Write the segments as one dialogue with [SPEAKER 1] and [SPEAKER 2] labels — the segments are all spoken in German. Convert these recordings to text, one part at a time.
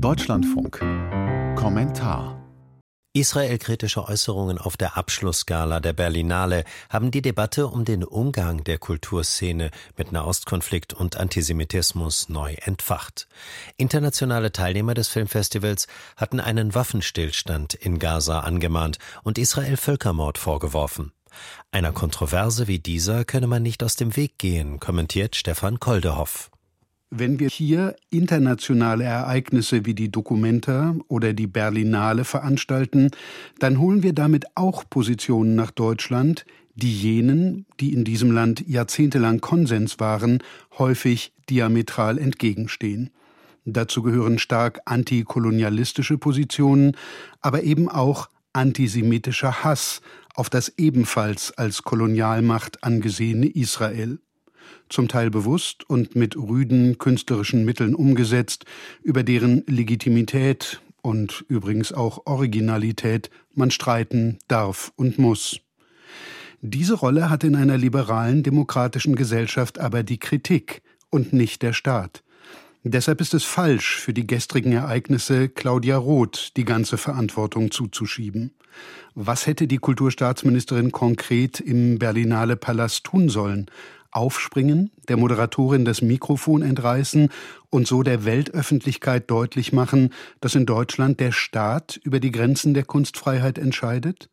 [SPEAKER 1] Deutschlandfunk. Kommentar.
[SPEAKER 2] Israel-kritische Äußerungen auf der Abschlussgala der Berlinale haben die Debatte um den Umgang der Kulturszene mit Nahostkonflikt und Antisemitismus neu entfacht. Internationale Teilnehmer des Filmfestivals hatten einen Waffenstillstand in Gaza angemahnt und Israel Völkermord vorgeworfen. Einer Kontroverse wie dieser könne man nicht aus dem Weg gehen, kommentiert Stefan Koldehoff.
[SPEAKER 3] Wenn wir hier internationale Ereignisse wie die Documenta oder die Berlinale veranstalten, dann holen wir damit auch Positionen nach Deutschland, die jenen, die in diesem Land jahrzehntelang Konsens waren, häufig diametral entgegenstehen. Dazu gehören stark antikolonialistische Positionen, aber eben auch antisemitischer Hass auf das ebenfalls als Kolonialmacht angesehene Israel zum Teil bewusst und mit rüden künstlerischen Mitteln umgesetzt, über deren Legitimität und übrigens auch Originalität man streiten darf und muss. Diese Rolle hat in einer liberalen demokratischen Gesellschaft aber die Kritik und nicht der Staat. Deshalb ist es falsch, für die gestrigen Ereignisse Claudia Roth die ganze Verantwortung zuzuschieben. Was hätte die Kulturstaatsministerin konkret im Berlinale Palast tun sollen? Aufspringen, der Moderatorin das Mikrofon entreißen und so der Weltöffentlichkeit deutlich machen, dass in Deutschland der Staat über die Grenzen der Kunstfreiheit entscheidet?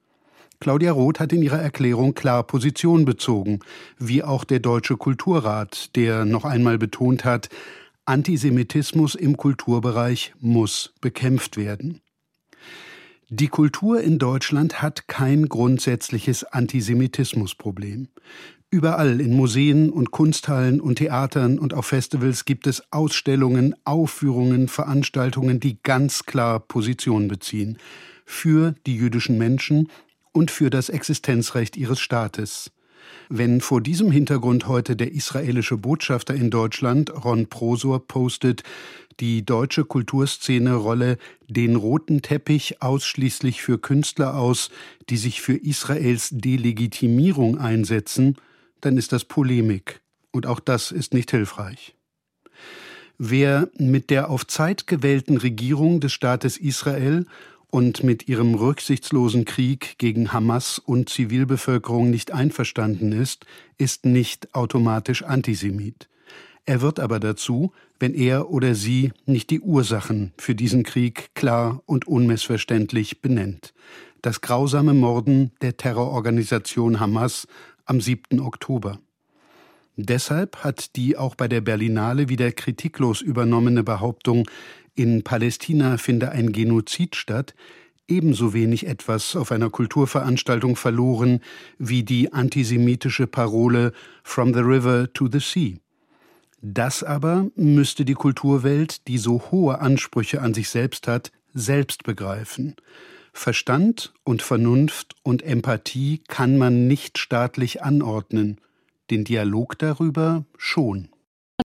[SPEAKER 3] Claudia Roth hat in ihrer Erklärung klar Position bezogen, wie auch der Deutsche Kulturrat, der noch einmal betont hat, Antisemitismus im Kulturbereich muss bekämpft werden. Die Kultur in Deutschland hat kein grundsätzliches Antisemitismusproblem. Überall in Museen und Kunsthallen und Theatern und auf Festivals gibt es Ausstellungen, Aufführungen, Veranstaltungen, die ganz klar Position beziehen für die jüdischen Menschen und für das Existenzrecht ihres Staates. Wenn vor diesem Hintergrund heute der israelische Botschafter in Deutschland, Ron Prosor, postet, die deutsche Kulturszene rolle den roten Teppich ausschließlich für Künstler aus, die sich für Israels Delegitimierung einsetzen, dann ist das Polemik. Und auch das ist nicht hilfreich. Wer mit der auf Zeit gewählten Regierung des Staates Israel und mit ihrem rücksichtslosen Krieg gegen Hamas und Zivilbevölkerung nicht einverstanden ist, ist nicht automatisch Antisemit. Er wird aber dazu, wenn er oder sie nicht die Ursachen für diesen Krieg klar und unmissverständlich benennt. Das grausame Morden der Terrororganisation Hamas am 7. Oktober. Deshalb hat die auch bei der Berlinale wieder kritiklos übernommene Behauptung, in Palästina finde ein Genozid statt, ebenso wenig etwas auf einer Kulturveranstaltung verloren wie die antisemitische Parole From the River to the Sea. Das aber müsste die Kulturwelt, die so hohe Ansprüche an sich selbst hat, selbst begreifen. Verstand und Vernunft und Empathie kann man nicht staatlich anordnen, den Dialog darüber schon.